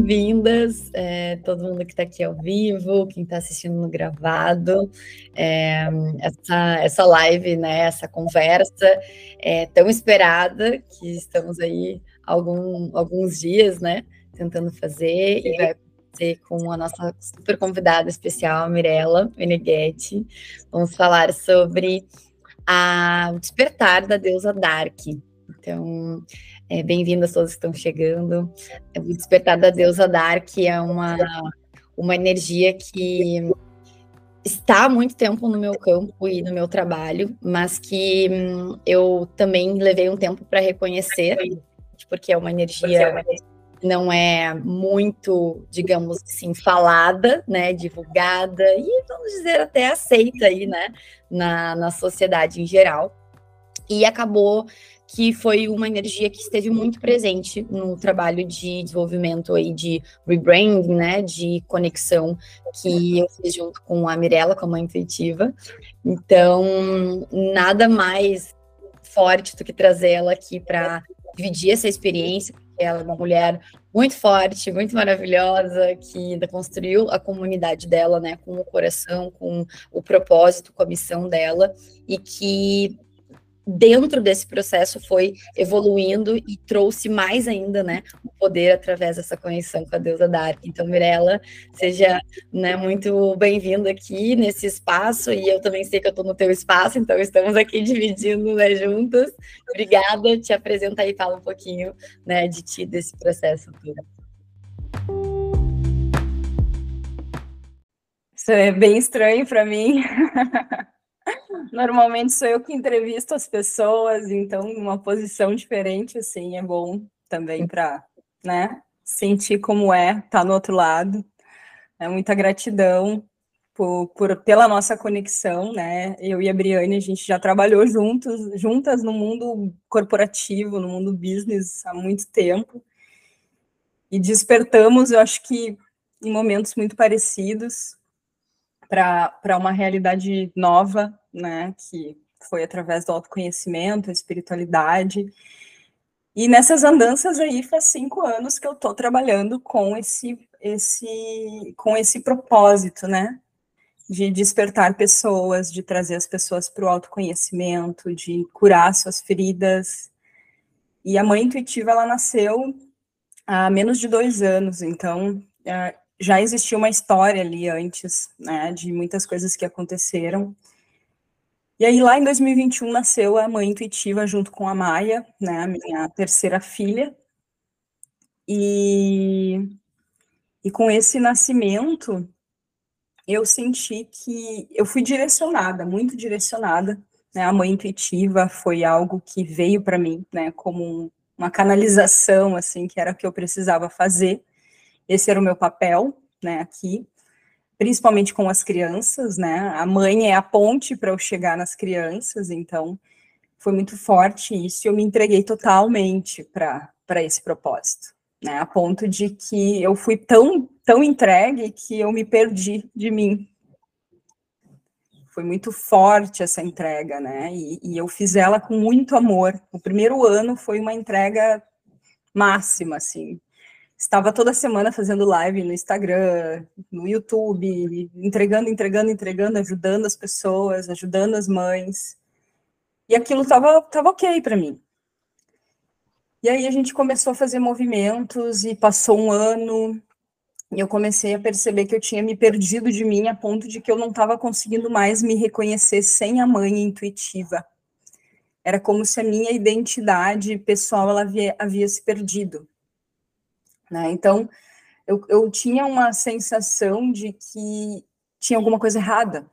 bem-vindas, é, todo mundo que está aqui ao vivo, quem está assistindo no gravado, é, essa, essa live, né, essa conversa é tão esperada que estamos aí algum, alguns dias, né, tentando fazer e vai ser com a nossa super convidada especial, Mirella Meneghetti. Vamos falar sobre a, o despertar da deusa Dark. Então, é, Bem-vindas todos que estão chegando. O Despertar da Deusa Dark é uma, uma energia que está há muito tempo no meu campo e no meu trabalho, mas que hum, eu também levei um tempo para reconhecer, porque é uma energia não é muito, digamos assim, falada, né, divulgada e vamos dizer até aceita aí, né, na, na sociedade em geral. E acabou que foi uma energia que esteve muito presente no trabalho de desenvolvimento aí de rebranding, né, de conexão que eu fiz junto com a Mirella, com a mãe intuitiva. Então, nada mais forte do que trazer ela aqui para dividir essa experiência, porque ela é uma mulher muito forte, muito maravilhosa, que ainda construiu a comunidade dela, né, com o coração, com o propósito, com a missão dela, e que dentro desse processo foi evoluindo e trouxe mais ainda, né, o poder através dessa conexão com a deusa Dark. Então, Mirella, seja, né, muito bem-vinda aqui nesse espaço e eu também sei que eu estou no teu espaço, então estamos aqui dividindo, né, juntas. Obrigada, te apresenta aí, fala um pouquinho, né, de ti, desse processo todo. Isso é bem estranho para mim. Normalmente sou eu que entrevisto as pessoas, então uma posição diferente assim é bom também para, né, sentir como é estar tá no outro lado. É muita gratidão por, por, pela nossa conexão, né? Eu e a Briane, a gente já trabalhou juntos, juntas no mundo corporativo, no mundo business há muito tempo. E despertamos, eu acho que em momentos muito parecidos para uma realidade nova, né, que foi através do autoconhecimento, espiritualidade. E nessas andanças aí faz cinco anos que eu estou trabalhando com esse, esse, com esse propósito, né, de despertar pessoas, de trazer as pessoas para o autoconhecimento, de curar suas feridas. E a mãe intuitiva ela nasceu há menos de dois anos, então é, já existia uma história ali antes, né, de muitas coisas que aconteceram. E aí, lá em 2021, nasceu a Mãe Intuitiva junto com a Maia, né, minha terceira filha. E, e com esse nascimento, eu senti que eu fui direcionada, muito direcionada. Né, a Mãe Intuitiva foi algo que veio para mim, né, como uma canalização, assim, que era o que eu precisava fazer. Esse era o meu papel, né, aqui principalmente com as crianças, né? A mãe é a ponte para eu chegar nas crianças, então foi muito forte isso eu me entreguei totalmente para esse propósito, né? A ponto de que eu fui tão, tão entregue que eu me perdi de mim. Foi muito forte essa entrega, né? E, e eu fiz ela com muito amor. O primeiro ano foi uma entrega máxima, assim, estava toda semana fazendo live no Instagram, no YouTube, entregando, entregando, entregando, ajudando as pessoas, ajudando as mães. E aquilo estava tava ok para mim. E aí a gente começou a fazer movimentos e passou um ano e eu comecei a perceber que eu tinha me perdido de mim a ponto de que eu não estava conseguindo mais me reconhecer sem a mãe intuitiva. Era como se a minha identidade pessoal ela havia, havia se perdido. Né? Então, eu, eu tinha uma sensação de que tinha alguma coisa errada,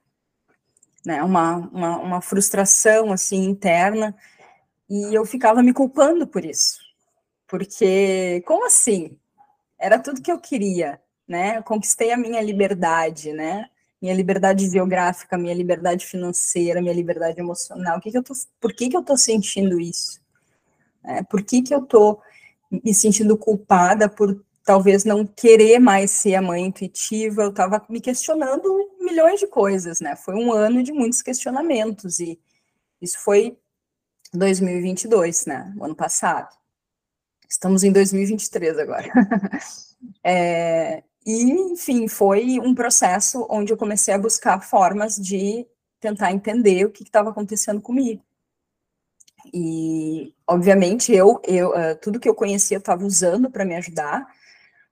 né? uma, uma, uma frustração assim interna, e eu ficava me culpando por isso. Porque, como assim? Era tudo que eu queria, né? Eu conquistei a minha liberdade, né? Minha liberdade geográfica, minha liberdade financeira, minha liberdade emocional. O que que eu tô, por que, que eu tô sentindo isso? É, por que, que eu tô me sentindo culpada por talvez não querer mais ser a mãe intuitiva, eu estava me questionando milhões de coisas, né? Foi um ano de muitos questionamentos e isso foi 2022, né? O ano passado. Estamos em 2023 agora. É, e, enfim, foi um processo onde eu comecei a buscar formas de tentar entender o que estava acontecendo comigo. E, obviamente, eu, eu uh, tudo que eu conhecia eu estava usando para me ajudar,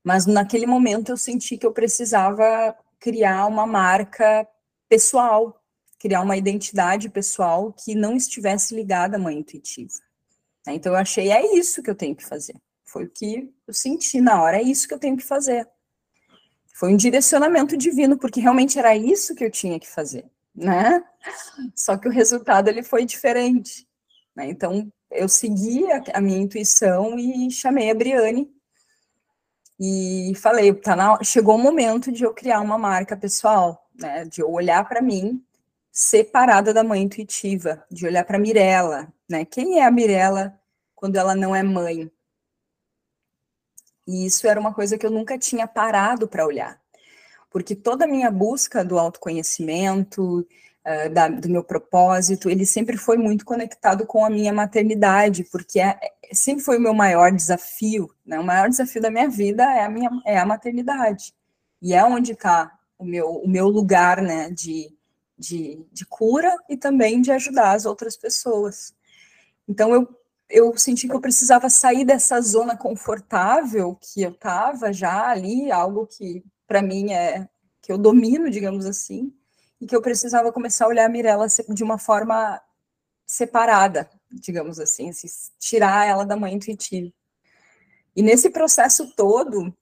mas naquele momento eu senti que eu precisava criar uma marca pessoal, criar uma identidade pessoal que não estivesse ligada à mãe intuitiva. Então eu achei, é isso que eu tenho que fazer. Foi o que eu senti na hora, é isso que eu tenho que fazer. Foi um direcionamento divino, porque realmente era isso que eu tinha que fazer, né? Só que o resultado ele foi diferente. Né? Então eu segui a, a minha intuição e chamei a Briane e falei, tá na, chegou o momento de eu criar uma marca pessoal, né, de eu olhar para mim separada da mãe intuitiva, de olhar para Mirella, né? Quem é a Mirella quando ela não é mãe? E isso era uma coisa que eu nunca tinha parado para olhar. Porque toda a minha busca do autoconhecimento, uh, da, do meu propósito, ele sempre foi muito conectado com a minha maternidade, porque é, é, sempre foi o meu maior desafio, né? O maior desafio da minha vida é a minha é a maternidade. E é onde está o meu, o meu lugar, né, de, de, de cura e também de ajudar as outras pessoas. Então, eu, eu senti que eu precisava sair dessa zona confortável que eu estava já ali, algo que para mim é que eu domino, digamos assim, e que eu precisava começar a olhar a Mirella de uma forma separada, digamos assim, tirar ela da mãe intuitiva. E nesse processo todo,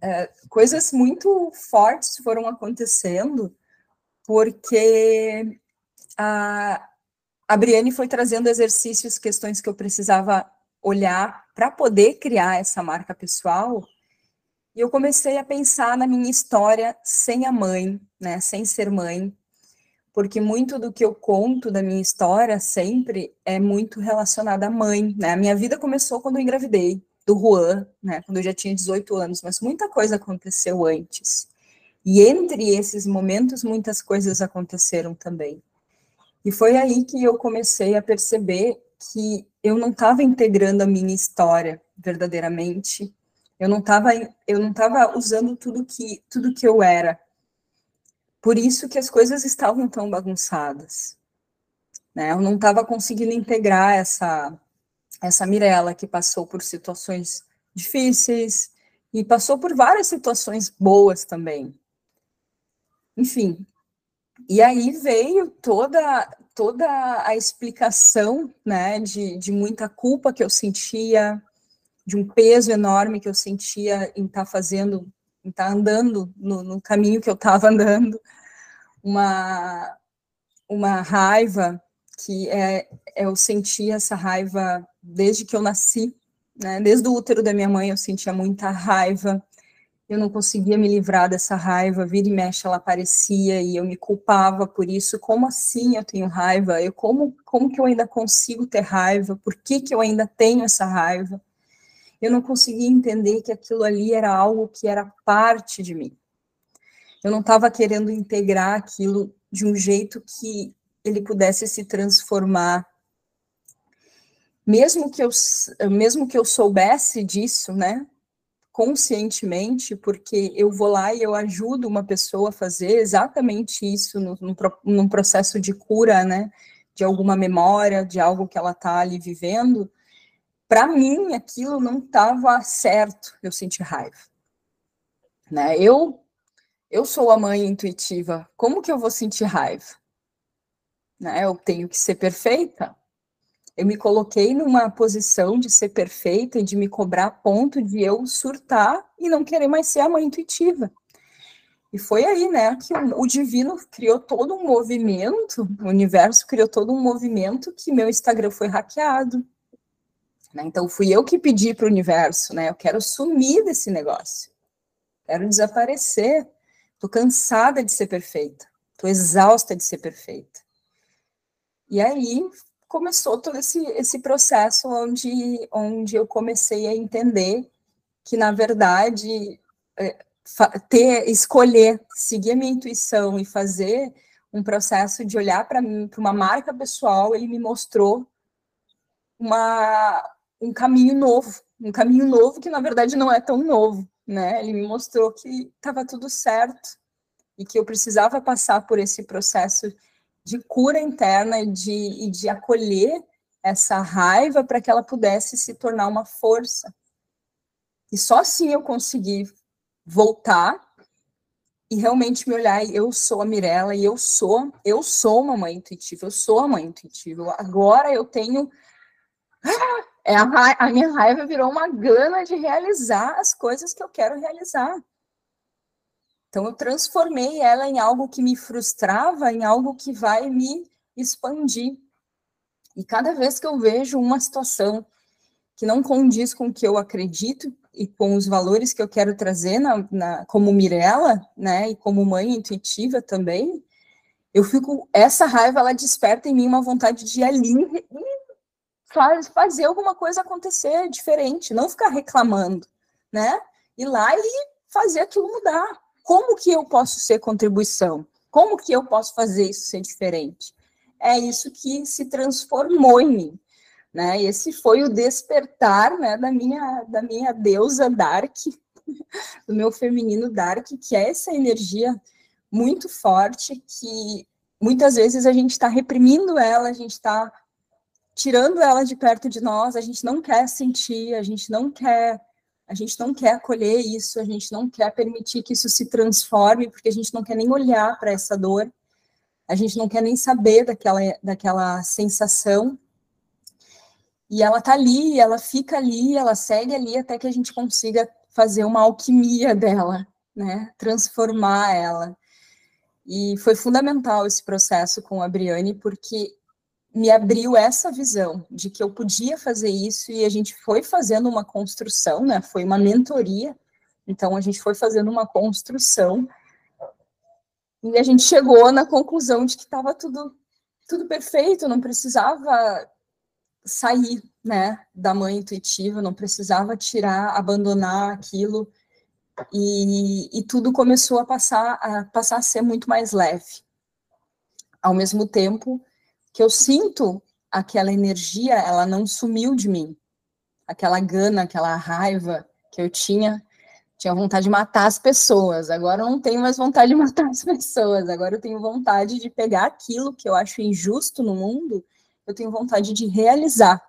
é, coisas muito fortes foram acontecendo, porque a, a Briane foi trazendo exercícios, questões que eu precisava olhar para poder criar essa marca pessoal, e eu comecei a pensar na minha história sem a mãe, né, sem ser mãe, porque muito do que eu conto da minha história sempre é muito relacionado à mãe, né? A minha vida começou quando eu engravidei do Juan, né, quando eu já tinha 18 anos, mas muita coisa aconteceu antes. E entre esses momentos, muitas coisas aconteceram também. E foi aí que eu comecei a perceber que eu não estava integrando a minha história verdadeiramente eu não estava eu não tava usando tudo que tudo que eu era. Por isso que as coisas estavam tão bagunçadas. Né? Eu não estava conseguindo integrar essa essa Mirella que passou por situações difíceis e passou por várias situações boas também. Enfim, e aí veio toda toda a explicação, né, de, de muita culpa que eu sentia, de um peso enorme que eu sentia em estar tá fazendo, em estar tá andando no, no caminho que eu estava andando, uma, uma raiva que é, eu sentia essa raiva desde que eu nasci, né? Desde o útero da minha mãe eu sentia muita raiva, eu não conseguia me livrar dessa raiva, vira e mexe ela aparecia e eu me culpava por isso, como assim eu tenho raiva? Eu como como que eu ainda consigo ter raiva? Por que que eu ainda tenho essa raiva? Eu não conseguia entender que aquilo ali era algo que era parte de mim. Eu não estava querendo integrar aquilo de um jeito que ele pudesse se transformar. Mesmo que eu, mesmo que eu soubesse disso, né, conscientemente, porque eu vou lá e eu ajudo uma pessoa a fazer exatamente isso no, num processo de cura, né, de alguma memória, de algo que ela está ali vivendo, para mim aquilo não estava certo, eu senti raiva. Né? Eu eu sou a mãe intuitiva, como que eu vou sentir raiva? Né? Eu tenho que ser perfeita. Eu me coloquei numa posição de ser perfeita e de me cobrar a ponto de eu surtar e não querer mais ser a mãe intuitiva. E foi aí, né, que o, o divino criou todo um movimento, o universo criou todo um movimento que meu Instagram foi hackeado, né? Então, fui eu que pedi para o universo, né? Eu quero sumir desse negócio. Quero desaparecer. Estou cansada de ser perfeita. Estou exausta de ser perfeita. E aí começou todo esse, esse processo onde, onde eu comecei a entender que, na verdade, é, ter, escolher, seguir a minha intuição e fazer um processo de olhar para uma marca pessoal, ele me mostrou uma, um caminho novo, um caminho novo que na verdade não é tão novo, né? Ele me mostrou que estava tudo certo e que eu precisava passar por esse processo de cura interna e de, e de acolher essa raiva para que ela pudesse se tornar uma força. E só assim eu consegui voltar e realmente me olhar, eu sou a Mirella e eu sou, eu sou uma mãe intuitiva, eu sou a mãe intuitiva. Agora eu tenho ah, é a, a minha raiva virou uma gana de realizar as coisas que eu quero realizar. Então, eu transformei ela em algo que me frustrava, em algo que vai me expandir. E cada vez que eu vejo uma situação que não condiz com o que eu acredito e com os valores que eu quero trazer na, na, como Mirella, né, e como mãe intuitiva também, eu fico, essa raiva, ela desperta em mim uma vontade de ali fazer alguma coisa acontecer diferente, não ficar reclamando, né, ir lá e fazer aquilo mudar. Como que eu posso ser contribuição? Como que eu posso fazer isso ser diferente? É isso que se transformou em mim. Né? Esse foi o despertar né, da, minha, da minha deusa Dark, do meu feminino Dark, que é essa energia muito forte que muitas vezes a gente está reprimindo ela, a gente está tirando ela de perto de nós, a gente não quer sentir, a gente não quer a gente não quer acolher isso, a gente não quer permitir que isso se transforme, porque a gente não quer nem olhar para essa dor, a gente não quer nem saber daquela, daquela sensação. E ela tá ali, ela fica ali, ela segue ali até que a gente consiga fazer uma alquimia dela, né? Transformar ela. E foi fundamental esse processo com a Briane, porque me abriu essa visão de que eu podia fazer isso e a gente foi fazendo uma construção, né? Foi uma mentoria. Então a gente foi fazendo uma construção e a gente chegou na conclusão de que estava tudo tudo perfeito, não precisava sair, né, da mãe intuitiva, não precisava tirar, abandonar aquilo e, e tudo começou a passar a passar a ser muito mais leve. Ao mesmo tempo, que eu sinto aquela energia, ela não sumiu de mim. Aquela gana, aquela raiva que eu tinha, tinha vontade de matar as pessoas. Agora eu não tenho mais vontade de matar as pessoas. Agora eu tenho vontade de pegar aquilo que eu acho injusto no mundo, eu tenho vontade de realizar.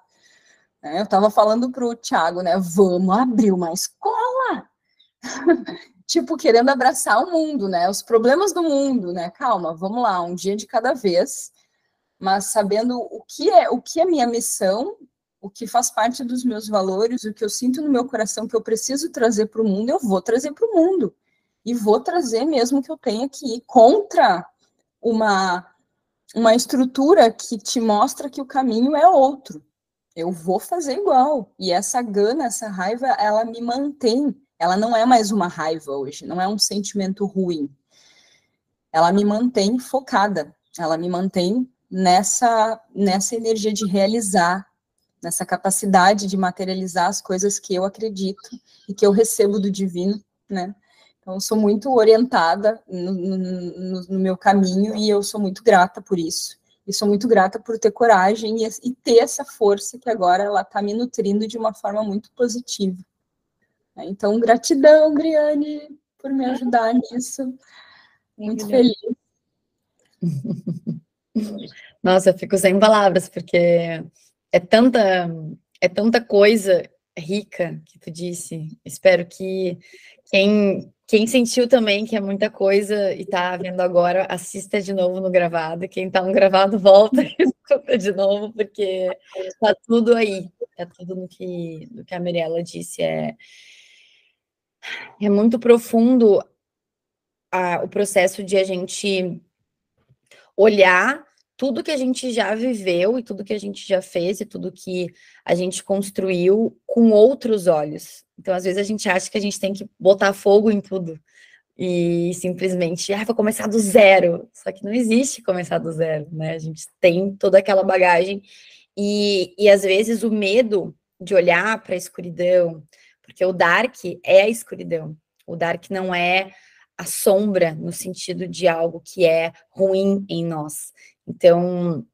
É, eu estava falando para o Thiago, né? Vamos abrir uma escola. tipo, querendo abraçar o mundo, né? Os problemas do mundo, né? Calma, vamos lá, um dia de cada vez mas sabendo o que é o que é minha missão, o que faz parte dos meus valores, o que eu sinto no meu coração que eu preciso trazer para o mundo, eu vou trazer para o mundo. E vou trazer mesmo que eu tenha que ir contra uma, uma estrutura que te mostra que o caminho é outro. Eu vou fazer igual. E essa gana, essa raiva, ela me mantém. Ela não é mais uma raiva hoje, não é um sentimento ruim. Ela me mantém focada, ela me mantém nessa, nessa energia de realizar, nessa capacidade de materializar as coisas que eu acredito e que eu recebo do divino, né? Então, eu sou muito orientada no, no, no meu caminho e eu sou muito grata por isso. E sou muito grata por ter coragem e, e ter essa força que agora ela está me nutrindo de uma forma muito positiva. Então, gratidão, Briane, por me ajudar nisso. Muito feliz. Nossa, eu fico sem palavras, porque é tanta, é tanta coisa rica que tu disse. Espero que quem, quem sentiu também que é muita coisa e tá vendo agora, assista de novo no gravado. Quem tá no gravado, volta e escuta de novo, porque tá tudo aí. Tá tudo no que, no que a Mirella disse. É, é muito profundo a, o processo de a gente olhar tudo que a gente já viveu e tudo que a gente já fez e tudo que a gente construiu com outros olhos. Então, às vezes, a gente acha que a gente tem que botar fogo em tudo e simplesmente, ah, vou começar do zero. Só que não existe começar do zero, né? A gente tem toda aquela bagagem e, e às vezes o medo de olhar para a escuridão, porque o dark é a escuridão. O dark não é a sombra no sentido de algo que é ruim em nós. Então,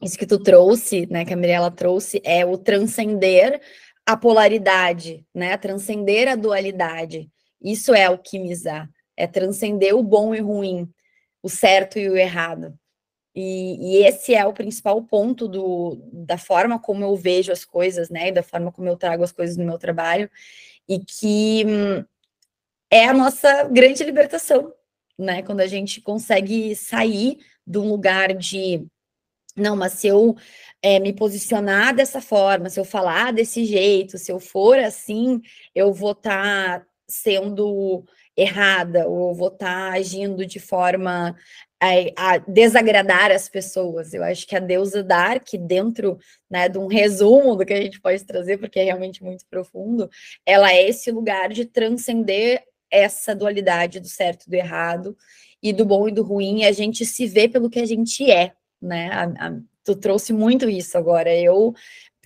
isso que tu trouxe, né, que a Mirella trouxe, é o transcender a polaridade, né? Transcender a dualidade. Isso é alquimizar, é transcender o bom e o ruim, o certo e o errado. E, e, esse é o principal ponto do, da forma como eu vejo as coisas, né? E da forma como eu trago as coisas no meu trabalho, e que hum, é a nossa grande libertação, né? Quando a gente consegue sair de um lugar de não, mas se eu é, me posicionar dessa forma, se eu falar desse jeito, se eu for assim, eu vou estar tá sendo errada, ou vou estar tá agindo de forma a, a, desagradar as pessoas. Eu acho que a deusa Dark, dentro né, de um resumo do que a gente pode trazer, porque é realmente muito profundo, ela é esse lugar de transcender essa dualidade do certo e do errado, e do bom e do ruim, e a gente se vê pelo que a gente é, né? A, a, tu trouxe muito isso agora. Eu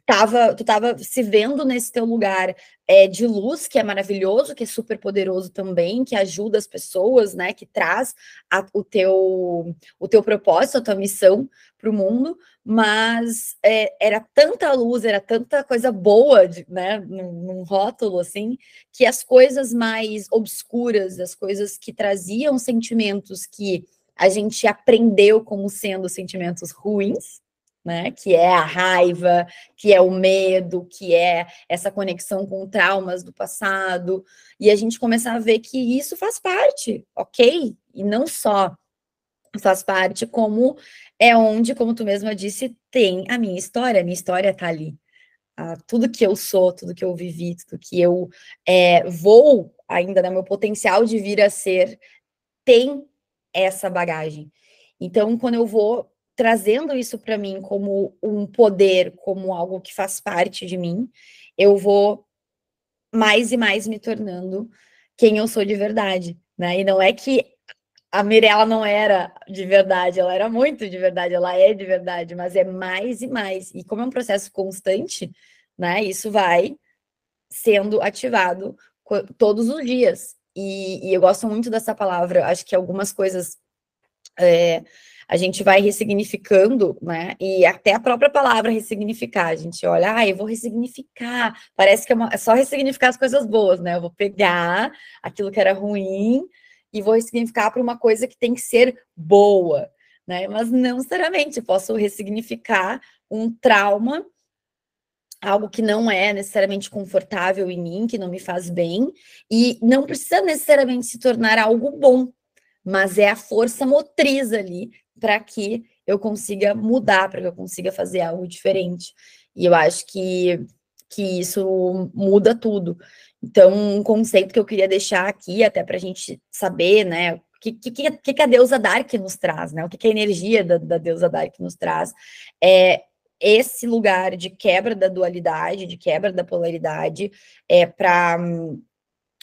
tava, tu tava se vendo nesse teu lugar é, de luz, que é maravilhoso, que é super poderoso também, que ajuda as pessoas, né? Que traz a, o, teu, o teu propósito, a tua missão para o mundo, mas é, era tanta luz, era tanta coisa boa, né? Num, num rótulo assim, que as coisas mais obscuras, as coisas que traziam sentimentos que a gente aprendeu como sendo sentimentos ruins, né? Que é a raiva, que é o medo, que é essa conexão com traumas do passado, e a gente começar a ver que isso faz parte, ok? E não só faz parte, como é onde, como tu mesma disse, tem a minha história, a minha história tá ali. Ah, tudo que eu sou, tudo que eu vivi, tudo que eu é, vou ainda, né, meu potencial de vir a ser, tem essa bagagem. Então, quando eu vou trazendo isso para mim como um poder, como algo que faz parte de mim, eu vou mais e mais me tornando quem eu sou de verdade, né? E não é que a Mirella não era de verdade, ela era muito de verdade, ela é de verdade, mas é mais e mais. E como é um processo constante, né? Isso vai sendo ativado todos os dias. E, e eu gosto muito dessa palavra, acho que algumas coisas é, a gente vai ressignificando, né? E até a própria palavra ressignificar, a gente olha, ah, eu vou ressignificar. Parece que é, uma, é só ressignificar as coisas boas, né? Eu vou pegar aquilo que era ruim e vou ressignificar para uma coisa que tem que ser boa, né? Mas não necessariamente, posso ressignificar um trauma algo que não é necessariamente confortável em mim, que não me faz bem, e não precisa necessariamente se tornar algo bom, mas é a força motriz ali para que eu consiga mudar, para que eu consiga fazer algo diferente. E eu acho que, que isso muda tudo. Então, um conceito que eu queria deixar aqui, até para a gente saber, né, o que, que, que, a deusa Dark nos traz, né, o que, que a energia da, da deusa Dark nos traz, é esse lugar de quebra da dualidade, de quebra da polaridade, é para hum,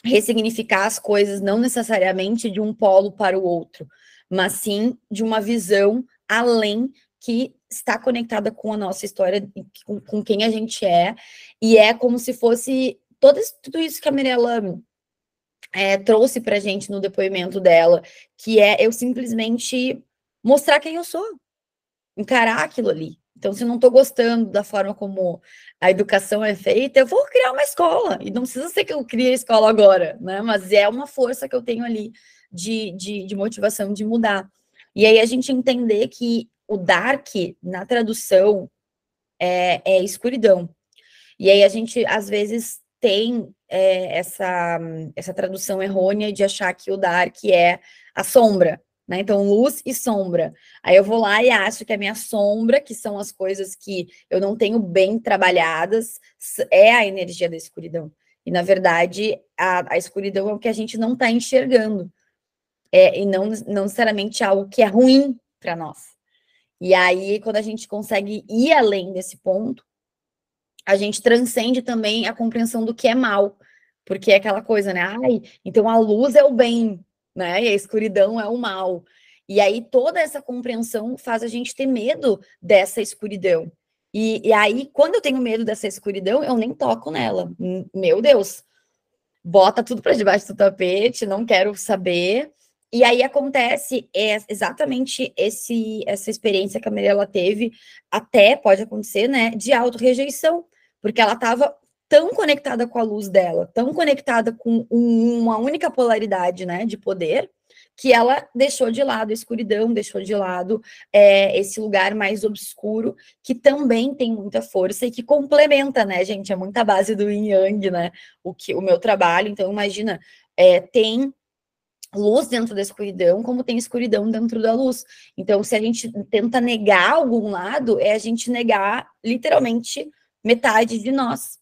ressignificar as coisas não necessariamente de um polo para o outro, mas sim de uma visão além que está conectada com a nossa história, com, com quem a gente é, e é como se fosse todo, tudo isso que a Mirella é, trouxe para gente no depoimento dela, que é eu simplesmente mostrar quem eu sou, encarar aquilo ali. Então, se não estou gostando da forma como a educação é feita, eu vou criar uma escola. E não precisa ser que eu crie a escola agora, né? Mas é uma força que eu tenho ali de, de, de motivação de mudar. E aí a gente entender que o dark, na tradução, é, é escuridão. E aí a gente, às vezes, tem é, essa, essa tradução errônea de achar que o dark é a sombra, né? Então, luz e sombra. Aí eu vou lá e acho que a minha sombra, que são as coisas que eu não tenho bem trabalhadas, é a energia da escuridão. E, na verdade, a, a escuridão é o que a gente não está enxergando é, e não, não necessariamente algo que é ruim para nós. E aí, quando a gente consegue ir além desse ponto, a gente transcende também a compreensão do que é mal, porque é aquela coisa, né? Ai, então a luz é o bem, né? E a escuridão é o mal. E aí toda essa compreensão faz a gente ter medo dessa escuridão. E, e aí, quando eu tenho medo dessa escuridão, eu nem toco nela. Meu Deus, bota tudo para debaixo do tapete, não quero saber. E aí acontece é exatamente esse essa experiência que a Mirella teve, até pode acontecer, né, de auto-rejeição, porque ela estava tão conectada com a luz dela, tão conectada com um, uma única polaridade, né, de poder, que ela deixou de lado a escuridão, deixou de lado é, esse lugar mais obscuro, que também tem muita força e que complementa, né, gente? É muita base do yin yang, né? O, que, o meu trabalho. Então, imagina, é, tem luz dentro da escuridão, como tem escuridão dentro da luz. Então, se a gente tenta negar algum lado, é a gente negar literalmente metade de nós.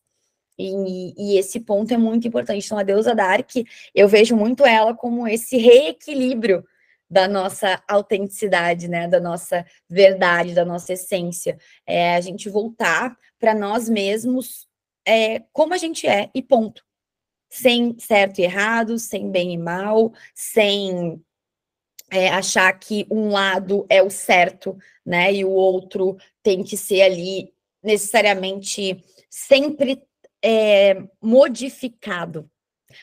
E, e, esse ponto é muito importante. Então, a deusa Dark, eu vejo muito ela como esse reequilíbrio da nossa autenticidade, né? Da nossa verdade, da nossa essência. É a gente voltar para nós mesmos é, como a gente é e ponto. Sem certo e errado, sem bem e mal, sem é, achar que um lado é o certo, né? E o outro tem que ser ali necessariamente sempre é, modificado.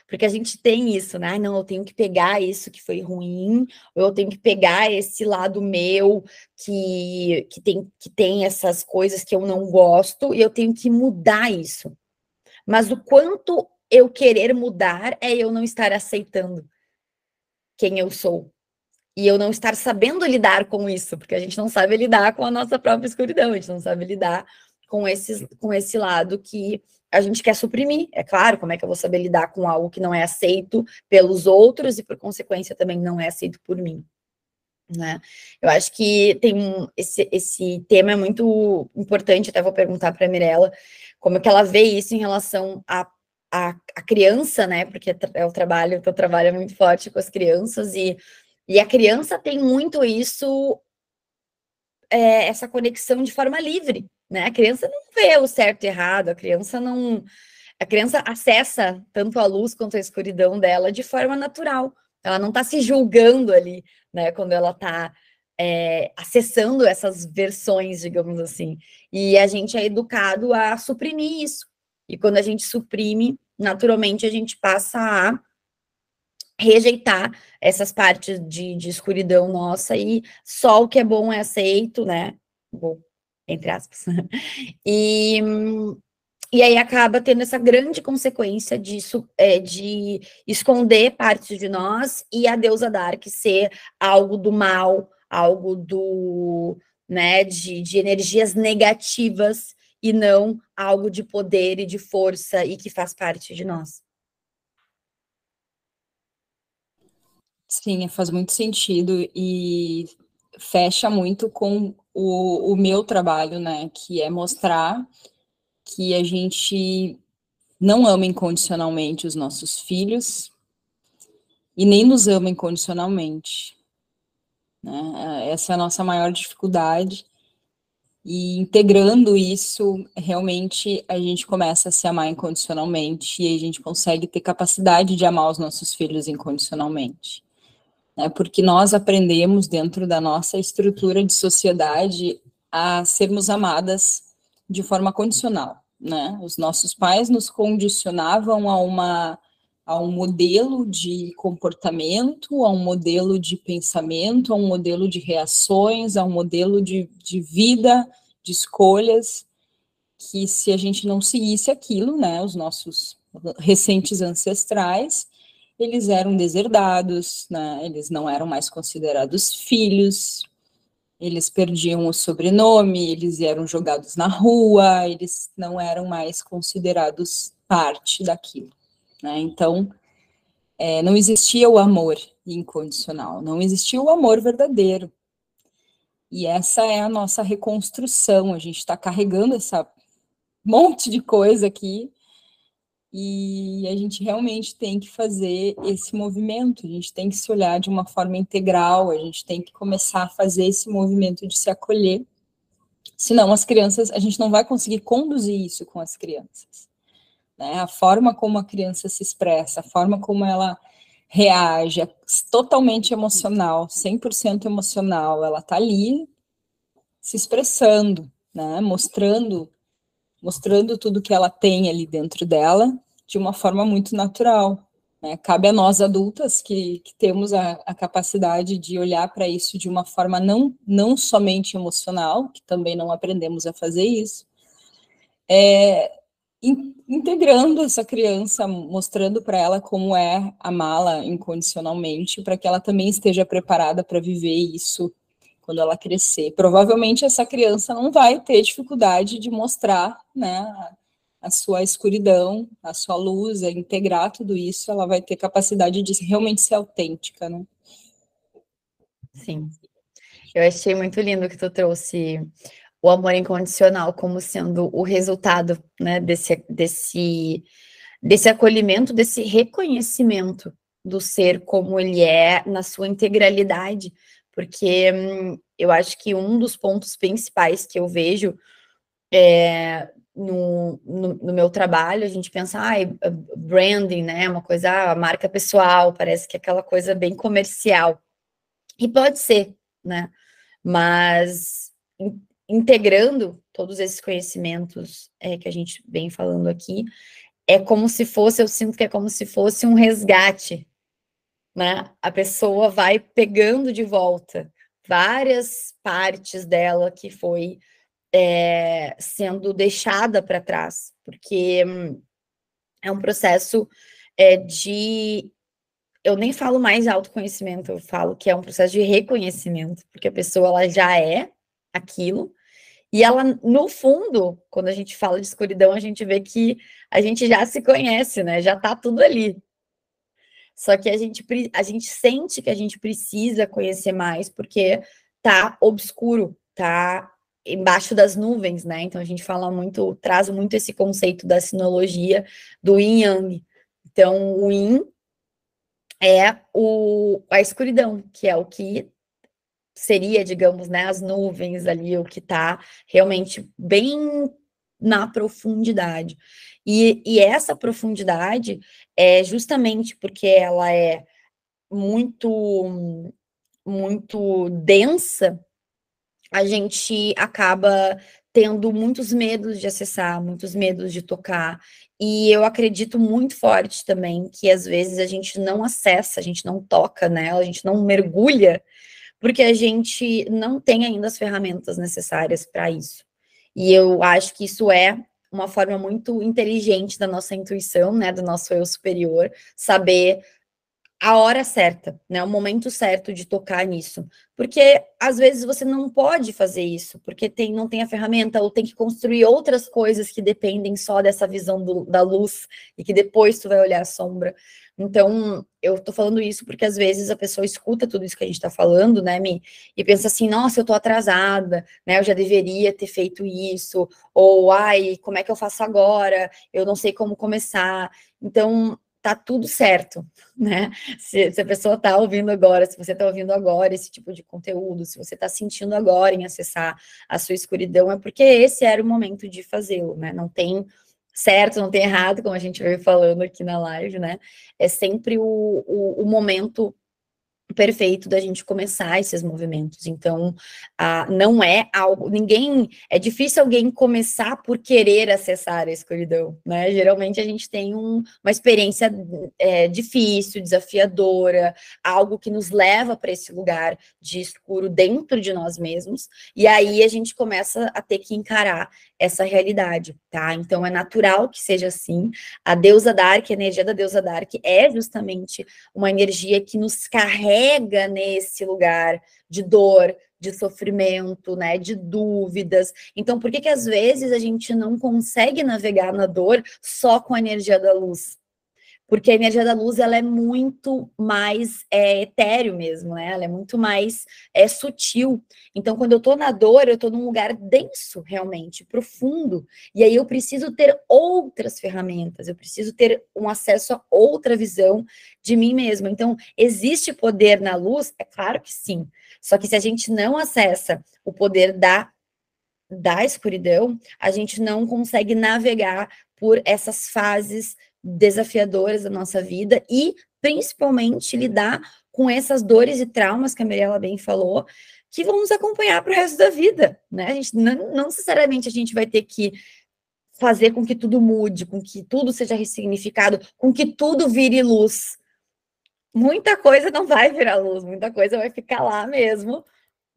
Porque a gente tem isso, né? não, eu tenho que pegar isso que foi ruim, ou eu tenho que pegar esse lado meu que, que, tem, que tem essas coisas que eu não gosto, e eu tenho que mudar isso. Mas o quanto eu querer mudar é eu não estar aceitando quem eu sou. E eu não estar sabendo lidar com isso, porque a gente não sabe lidar com a nossa própria escuridão, a gente não sabe lidar com, esses, com esse lado que a gente quer suprimir. É claro, como é que eu vou saber lidar com algo que não é aceito pelos outros e, por consequência, também não é aceito por mim? Né? Eu acho que tem um, esse, esse tema é muito importante, até vou perguntar para a Mirella como é que ela vê isso em relação a a, a, criança, né? Porque é o trabalho, o teu trabalho é muito forte com as crianças, e, e a criança tem muito isso, é, essa conexão de forma livre, né? A criança não vê o certo e errado, a criança não. A criança acessa tanto a luz quanto a escuridão dela de forma natural. Ela não está se julgando ali, né? Quando ela está é, acessando essas versões, digamos assim. E a gente é educado a suprimir isso. E quando a gente suprime, naturalmente a gente passa a rejeitar essas partes de, de escuridão nossa e só o que é bom é aceito, né? Entre aspas. E, e aí acaba tendo essa grande consequência de, é, de esconder partes de nós e a deusa Dark ser algo do mal, algo do, né, de, de energias negativas e não algo de poder e de força e que faz parte de nós. Sim, faz muito sentido e fecha muito com o, o meu trabalho, né? Que é mostrar que a gente não ama incondicionalmente os nossos filhos e nem nos ama incondicionalmente. Né? Essa é a nossa maior dificuldade. E integrando isso, realmente a gente começa a se amar incondicionalmente e a gente consegue ter capacidade de amar os nossos filhos incondicionalmente né, porque nós aprendemos dentro da nossa estrutura de sociedade a sermos amadas de forma condicional, né? Os nossos pais nos condicionavam a uma a um modelo de comportamento, a um modelo de pensamento, a um modelo de reações, a um modelo de, de vida, de escolhas, que se a gente não seguisse aquilo, né, os nossos recentes ancestrais, eles eram deserdados, né? eles não eram mais considerados filhos, eles perdiam o sobrenome, eles eram jogados na rua, eles não eram mais considerados parte daquilo. Né? Então, é, não existia o amor incondicional, não existia o amor verdadeiro. E essa é a nossa reconstrução, a gente está carregando essa monte de coisa aqui e a gente realmente tem que fazer esse movimento, a gente tem que se olhar de uma forma integral, a gente tem que começar a fazer esse movimento de se acolher. Senão, as crianças, a gente não vai conseguir conduzir isso com as crianças. Né? A forma como a criança se expressa, a forma como ela reage, é totalmente emocional, 100% emocional, ela está ali se expressando, né? mostrando mostrando tudo que ela tem ali dentro dela de uma forma muito natural. Né? Cabe a nós adultas que, que temos a, a, capacidade de olhar para isso de uma forma não, não somente emocional, que também não aprendemos a fazer isso, é, integrando essa criança, mostrando para ela como é amá-la incondicionalmente, para que ela também esteja preparada para viver isso quando ela crescer. Provavelmente essa criança não vai ter dificuldade de mostrar, né, a sua escuridão, a sua luz, a integrar tudo isso, ela vai ter capacidade de realmente ser autêntica, né? Sim. Eu achei muito lindo que tu trouxe o amor incondicional como sendo o resultado, né, desse, desse, desse acolhimento, desse reconhecimento do ser como ele é na sua integralidade, porque hum, eu acho que um dos pontos principais que eu vejo é, no, no, no, meu trabalho, a gente pensa, ah, branding, né, uma coisa, ah, marca pessoal, parece que é aquela coisa bem comercial, e pode ser, né, mas integrando todos esses conhecimentos é, que a gente vem falando aqui, é como se fosse, eu sinto que é como se fosse um resgate, né? A pessoa vai pegando de volta várias partes dela que foi é, sendo deixada para trás, porque hum, é um processo é, de. Eu nem falo mais autoconhecimento, eu falo que é um processo de reconhecimento, porque a pessoa ela já é aquilo, e ela, no fundo, quando a gente fala de escuridão, a gente vê que a gente já se conhece, né? Já tá tudo ali. Só que a gente, a gente sente que a gente precisa conhecer mais, porque tá obscuro, tá embaixo das nuvens, né? Então a gente fala muito, traz muito esse conceito da sinologia do yin yang. Então, o yin é o, a escuridão, que é o que seria, digamos, né, as nuvens ali, o que está realmente bem na profundidade. E, e essa profundidade é justamente porque ela é muito, muito densa, a gente acaba tendo muitos medos de acessar, muitos medos de tocar. E eu acredito muito forte também que às vezes a gente não acessa, a gente não toca nela, a gente não mergulha porque a gente não tem ainda as ferramentas necessárias para isso. E eu acho que isso é uma forma muito inteligente da nossa intuição, né, do nosso eu superior, saber a hora certa, né, o momento certo de tocar nisso. Porque às vezes você não pode fazer isso, porque tem, não tem a ferramenta, ou tem que construir outras coisas que dependem só dessa visão do, da luz, e que depois tu vai olhar a sombra. Então, eu tô falando isso porque às vezes a pessoa escuta tudo isso que a gente tá falando, né, Mi? E pensa assim, nossa, eu tô atrasada, né? Eu já deveria ter feito isso, ou ai, como é que eu faço agora? Eu não sei como começar. Então, tá tudo certo, né? Se, se a pessoa tá ouvindo agora, se você tá ouvindo agora esse tipo de conteúdo, se você tá sentindo agora em acessar a sua escuridão, é porque esse era o momento de fazê-lo, né? Não tem certo, não tem errado, como a gente veio falando aqui na live, né? É sempre o, o, o momento perfeito da gente começar esses movimentos. Então, ah, não é algo, ninguém, é difícil alguém começar por querer acessar a escuridão, né? Geralmente a gente tem um, uma experiência é, difícil, desafiadora, algo que nos leva para esse lugar de escuro dentro de nós mesmos, e aí a gente começa a ter que encarar essa realidade, tá? Então é natural que seja assim. A deusa Dark, a energia da deusa Dark é justamente uma energia que nos carrega nesse lugar de dor, de sofrimento, né, de dúvidas. Então, por que que às vezes a gente não consegue navegar na dor só com a energia da luz? Porque a energia da luz ela é muito mais é, etéreo mesmo, né? Ela é muito mais é, sutil. Então, quando eu tô na dor, eu tô num lugar denso, realmente, profundo. E aí eu preciso ter outras ferramentas, eu preciso ter um acesso a outra visão de mim mesmo. Então, existe poder na luz? É claro que sim. Só que se a gente não acessa o poder da da escuridão, a gente não consegue navegar por essas fases desafiadoras da nossa vida e principalmente lidar com essas dores e traumas que a Mirella bem falou, que vão nos acompanhar para o resto da vida, né? A gente não, não necessariamente a gente vai ter que fazer com que tudo mude, com que tudo seja ressignificado, com que tudo vire luz. Muita coisa não vai virar luz, muita coisa vai ficar lá mesmo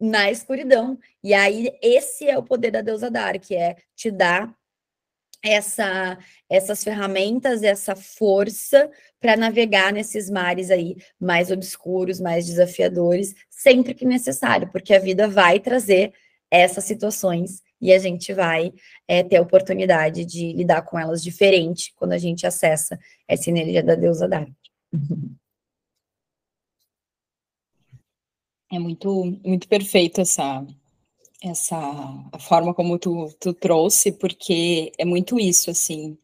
na escuridão. E aí esse é o poder da deusa Dar, que é te dar essa, essas ferramentas, essa força para navegar nesses mares aí mais obscuros, mais desafiadores, sempre que necessário, porque a vida vai trazer essas situações e a gente vai é, ter a oportunidade de lidar com elas diferente quando a gente acessa essa energia da deusa Dark. É muito, muito perfeito essa, essa forma como tu, tu trouxe, porque é muito isso, assim,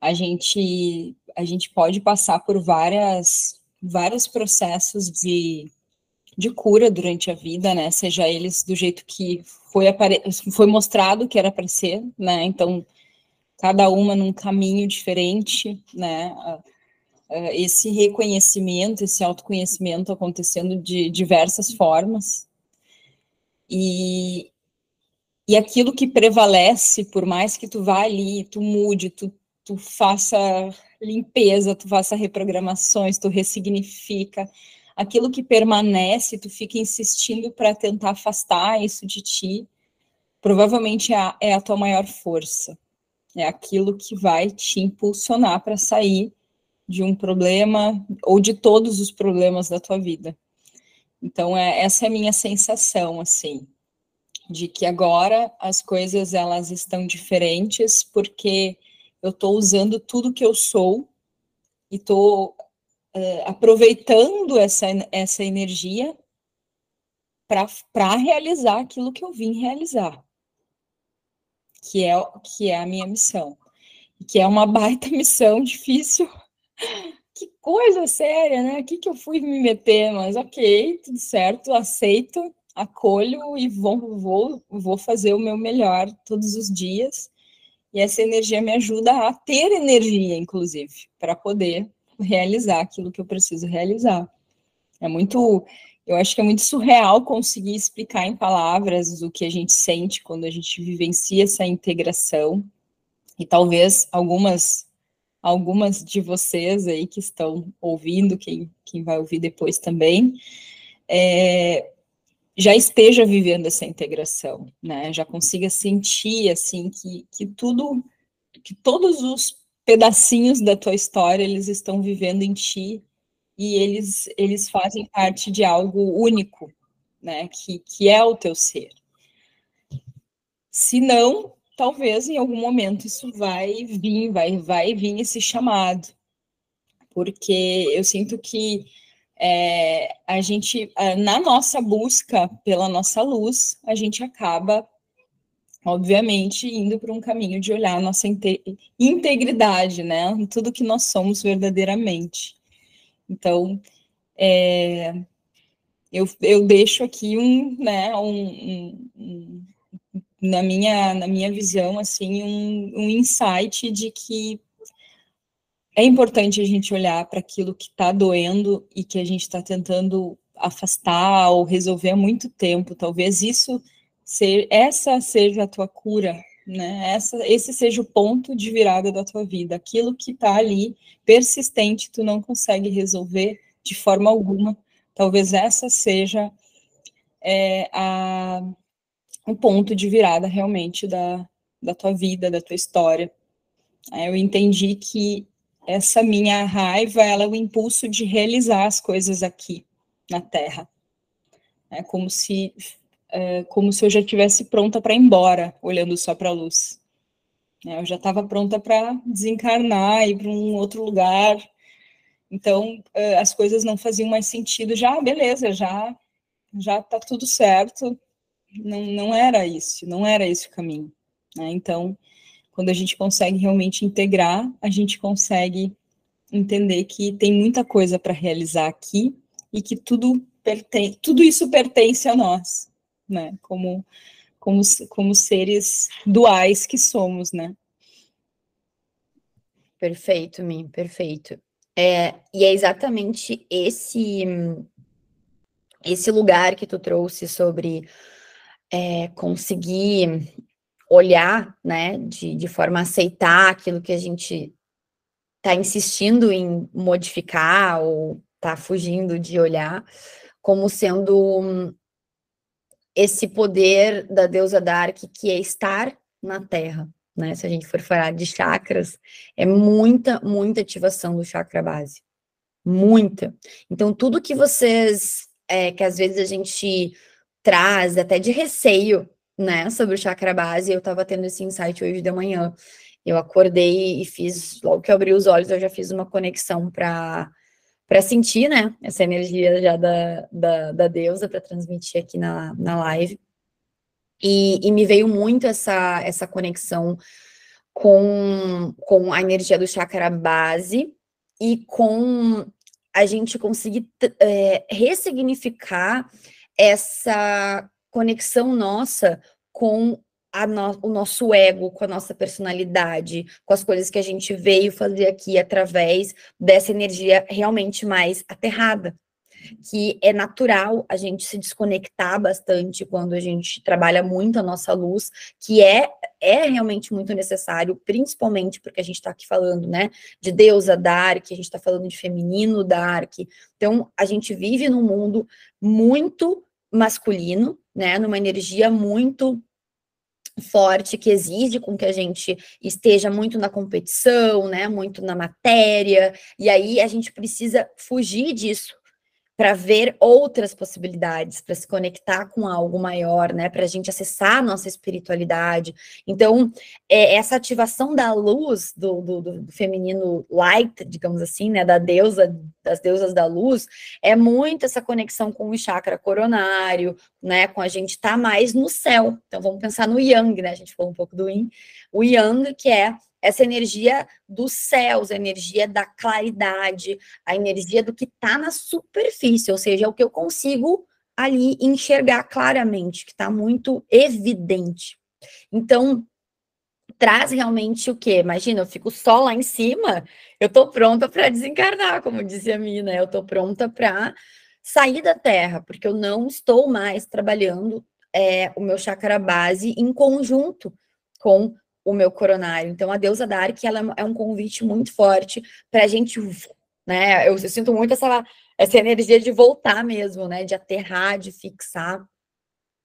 a gente, a gente pode passar por várias, vários processos de, de cura durante a vida, né, seja eles do jeito que foi, apare... foi mostrado que era para ser, né, então, cada uma num caminho diferente, né, esse reconhecimento, esse autoconhecimento acontecendo de diversas formas, e, e aquilo que prevalece, por mais que tu vá ali, tu mude, tu, tu faça limpeza, tu faça reprogramações, tu ressignifica, aquilo que permanece, tu fica insistindo para tentar afastar isso de ti, provavelmente é a, é a tua maior força. É aquilo que vai te impulsionar para sair de um problema ou de todos os problemas da tua vida. Então, é, essa é a minha sensação, assim de que agora as coisas elas estão diferentes porque eu estou usando tudo que eu sou e estou uh, aproveitando essa, essa energia para realizar aquilo que eu vim realizar, que é, que é a minha missão, que é uma baita missão difícil. Que coisa séria, né? O que, que eu fui me meter? Mas ok, tudo certo, aceito acolho e vou, vou, vou fazer o meu melhor todos os dias. E essa energia me ajuda a ter energia, inclusive, para poder realizar aquilo que eu preciso realizar. É muito, eu acho que é muito surreal conseguir explicar em palavras o que a gente sente quando a gente vivencia essa integração. E talvez algumas algumas de vocês aí que estão ouvindo, quem, quem vai ouvir depois também, é, já esteja vivendo essa integração, né? Já consiga sentir assim que, que tudo, que todos os pedacinhos da tua história eles estão vivendo em ti e eles eles fazem parte de algo único, né? Que que é o teu ser. Se não, talvez em algum momento isso vai vir, vai vai vir esse chamado, porque eu sinto que é, a gente, na nossa busca pela nossa luz, a gente acaba, obviamente, indo para um caminho de olhar a nossa integridade, né? Tudo que nós somos verdadeiramente. Então, é, eu, eu deixo aqui um, né, um, um, um, na minha, na minha visão, assim, um, um insight de que é importante a gente olhar para aquilo que está doendo e que a gente está tentando afastar ou resolver há muito tempo. Talvez isso ser, essa seja a tua cura, né? Essa, esse seja o ponto de virada da tua vida. Aquilo que está ali persistente, tu não consegue resolver de forma alguma. Talvez essa seja é, a, o ponto de virada realmente da, da tua vida, da tua história. Eu entendi que essa minha raiva, ela é o impulso de realizar as coisas aqui na Terra. É como se, é, como se eu já estivesse pronta para ir embora, olhando só para a luz. É, eu já estava pronta para desencarnar, ir para um outro lugar. Então, é, as coisas não faziam mais sentido. Já, beleza, já já está tudo certo. Não, não era isso, não era esse o caminho. Né? Então, quando a gente consegue realmente integrar, a gente consegue entender que tem muita coisa para realizar aqui e que tudo pertence, tudo isso pertence a nós, né? Como como, como seres duais que somos, né? Perfeito, Mi, perfeito. É, e é exatamente esse esse lugar que tu trouxe sobre é, conseguir olhar, né, de, de forma a aceitar aquilo que a gente está insistindo em modificar ou está fugindo de olhar, como sendo esse poder da deusa Dark que é estar na Terra, né? Se a gente for falar de chakras, é muita, muita ativação do chakra base. Muita. Então, tudo que vocês, é, que às vezes a gente traz até de receio, né, sobre o chakra base, eu tava tendo esse insight hoje de manhã. Eu acordei e fiz, logo que eu abri os olhos, eu já fiz uma conexão para para sentir, né, essa energia já da, da, da deusa para transmitir aqui na, na live. E, e, me veio muito essa, essa conexão com, com a energia do chakra base e com a gente conseguir é, ressignificar essa conexão nossa com no, o nosso ego, com a nossa personalidade, com as coisas que a gente veio fazer aqui através dessa energia realmente mais aterrada. Que é natural a gente se desconectar bastante quando a gente trabalha muito a nossa luz, que é, é realmente muito necessário, principalmente porque a gente está aqui falando, né, de deusa Dark, a gente está falando de feminino Dark. Então, a gente vive num mundo muito masculino, né, numa energia muito forte que exige com que a gente esteja muito na competição, né, muito na matéria, e aí a gente precisa fugir disso para ver outras possibilidades, para se conectar com algo maior, né? Para a gente acessar a nossa espiritualidade. Então, é, essa ativação da luz do, do, do, feminino light, digamos assim, né? Da deusa, das deusas da luz, é muito essa conexão com o chakra coronário, né? Com a gente estar tá mais no céu. Então, vamos pensar no Yang, né? A gente falou um pouco do Yin. O Yang, que é essa energia dos céus, a energia da claridade, a energia do que está na superfície, ou seja, é o que eu consigo ali enxergar claramente, que está muito evidente. Então, traz realmente o quê? Imagina, eu fico só lá em cima, eu estou pronta para desencarnar, como dizia a Mina, eu estou pronta para sair da Terra, porque eu não estou mais trabalhando é, o meu chakra base em conjunto com o meu coronário. Então, a deusa Dark, ela é um convite muito forte para a gente, né? Eu, eu, sinto muito essa, essa energia de voltar mesmo, né? De aterrar, de fixar.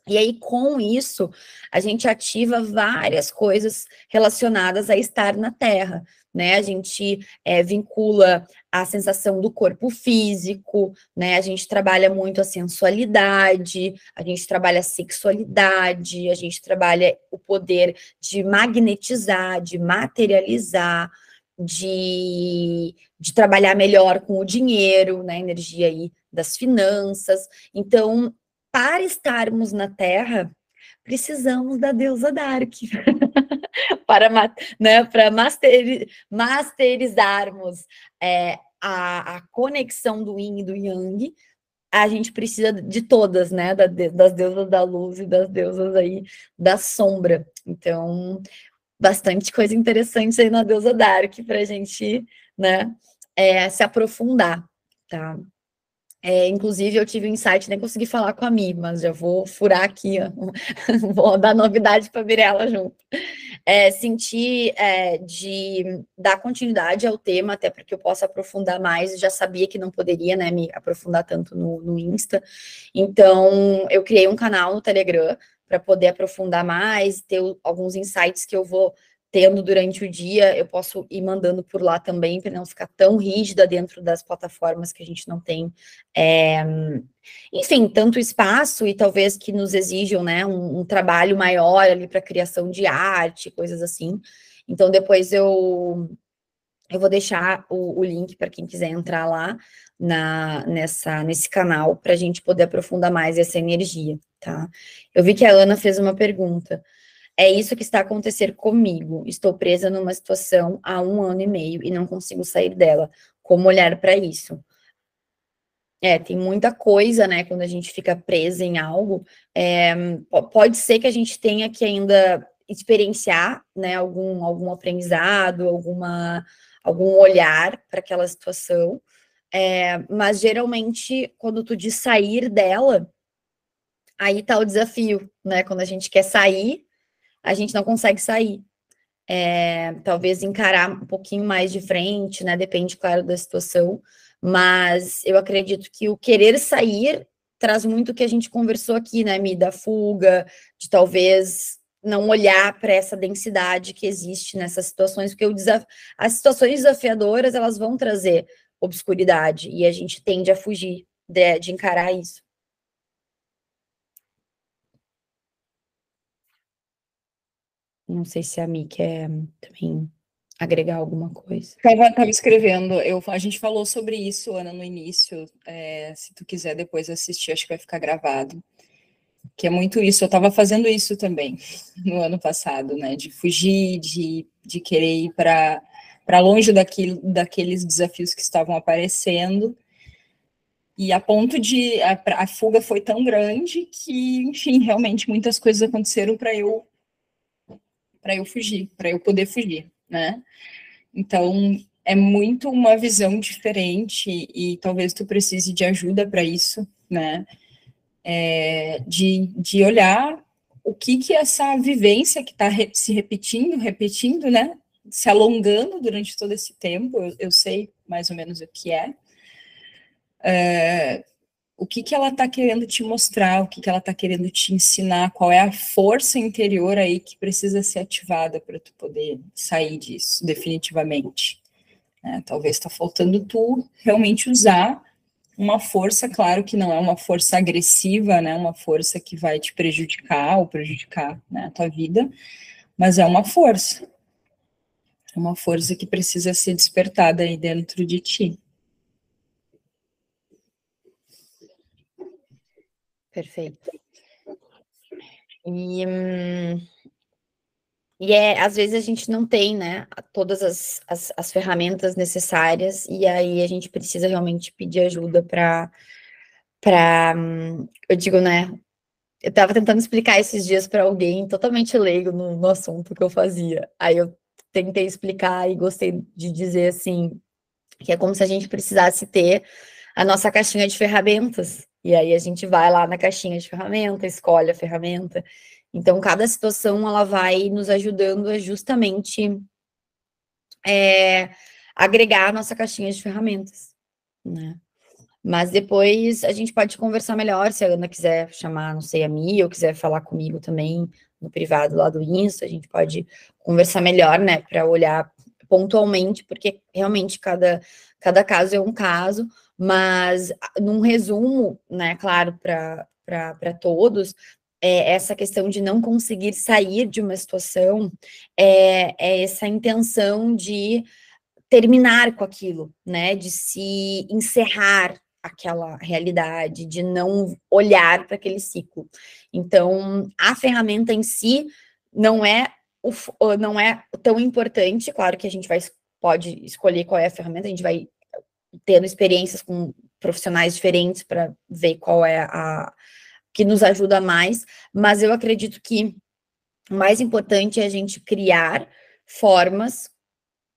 E aí, com isso, a gente ativa várias coisas relacionadas a estar na Terra né? A gente é, vincula a sensação do corpo físico, né? A gente trabalha muito a sensualidade, a gente trabalha a sexualidade, a gente trabalha o poder de magnetizar, de materializar, de, de trabalhar melhor com o dinheiro, né? Energia aí das finanças. Então, para estarmos na Terra, precisamos da deusa Dark. para, né, para master, masterizarmos é, a, a, conexão do yin e do yang, a gente precisa de todas, né, da, das deusas da luz e das deusas aí da sombra. Então, bastante coisa interessante aí na deusa Dark para a gente, né, é, se aprofundar, tá? É, inclusive, eu tive um insight, nem consegui falar com a Mi, mas já vou furar aqui, ó. vou dar novidade para Mirella junto. É, senti é, de dar continuidade ao tema, até para que eu possa aprofundar mais, já sabia que não poderia, né, me aprofundar tanto no, no Insta, então eu criei um canal no Telegram para poder aprofundar mais, ter alguns insights que eu vou tendo durante o dia, eu posso ir mandando por lá também, para não ficar tão rígida dentro das plataformas que a gente não tem, é, enfim, tanto espaço e talvez que nos exijam, né, um, um trabalho maior ali para criação de arte, coisas assim. Então, depois eu, eu vou deixar o, o link para quem quiser entrar lá na, nessa, nesse canal, para a gente poder aprofundar mais essa energia, tá? Eu vi que a Ana fez uma pergunta. É isso que está acontecendo comigo. Estou presa numa situação há um ano e meio e não consigo sair dela. Como olhar para isso? É, tem muita coisa, né? Quando a gente fica presa em algo, é, pode ser que a gente tenha que ainda experienciar, né? Algum, algum aprendizado, alguma, algum olhar para aquela situação. É, mas geralmente, quando tu diz sair dela, aí tá o desafio, né? Quando a gente quer sair, a gente não consegue sair. É, talvez encarar um pouquinho mais de frente, né? Depende, claro, da situação. Mas eu acredito que o querer sair traz muito o que a gente conversou aqui, né, Mi, da fuga, de talvez não olhar para essa densidade que existe nessas situações, porque o desaf... as situações desafiadoras elas vão trazer obscuridade e a gente tende a fugir de, de encarar isso. Não sei se a Mi quer também agregar alguma coisa. Estava escrevendo, eu, a gente falou sobre isso, Ana, no início. É, se tu quiser depois assistir, acho que vai ficar gravado que é muito isso. Eu estava fazendo isso também no ano passado, né? De fugir, de, de querer ir para para longe daquilo, daqueles desafios que estavam aparecendo. E a ponto de a, a fuga foi tão grande que, enfim, realmente muitas coisas aconteceram para eu para eu fugir, para eu poder fugir, né? Então, é muito uma visão diferente e talvez tu precise de ajuda para isso, né? é, de, de olhar o que que essa vivência que está re, se repetindo, repetindo, né, se alongando durante todo esse tempo, eu, eu sei mais ou menos o que é, é o que que ela está querendo te mostrar, o que que ela está querendo te ensinar, qual é a força interior aí que precisa ser ativada para tu poder sair disso, definitivamente. É, talvez está faltando tu realmente usar uma força, claro que não é uma força agressiva, né, uma força que vai te prejudicar ou prejudicar né, a tua vida, mas é uma força, é uma força que precisa ser despertada aí dentro de ti. Perfeito. E, hum, e é, às vezes a gente não tem, né, todas as, as, as ferramentas necessárias, e aí a gente precisa realmente pedir ajuda para, para, eu digo, né, eu estava tentando explicar esses dias para alguém totalmente leigo no, no assunto que eu fazia. Aí eu tentei explicar e gostei de dizer assim, que é como se a gente precisasse ter a nossa caixinha de ferramentas. E aí a gente vai lá na caixinha de ferramentas, escolhe a ferramenta então, cada situação ela vai nos ajudando a justamente é, agregar a nossa caixinha de ferramentas, né? Mas depois a gente pode conversar melhor, se a Ana quiser chamar, não sei, a mim, ou quiser falar comigo também no privado lá do Insta, a gente pode conversar melhor, né, para olhar pontualmente, porque realmente cada, cada caso é um caso, mas num resumo, né, claro, para todos, é, essa questão de não conseguir sair de uma situação, é, é essa intenção de terminar com aquilo, né? De se encerrar aquela realidade, de não olhar para aquele ciclo. Então, a ferramenta em si não é não é tão importante, claro que a gente vai pode escolher qual é a ferramenta, a gente vai tendo experiências com profissionais diferentes para ver qual é a, que nos ajuda mais, mas eu acredito que o mais importante é a gente criar formas,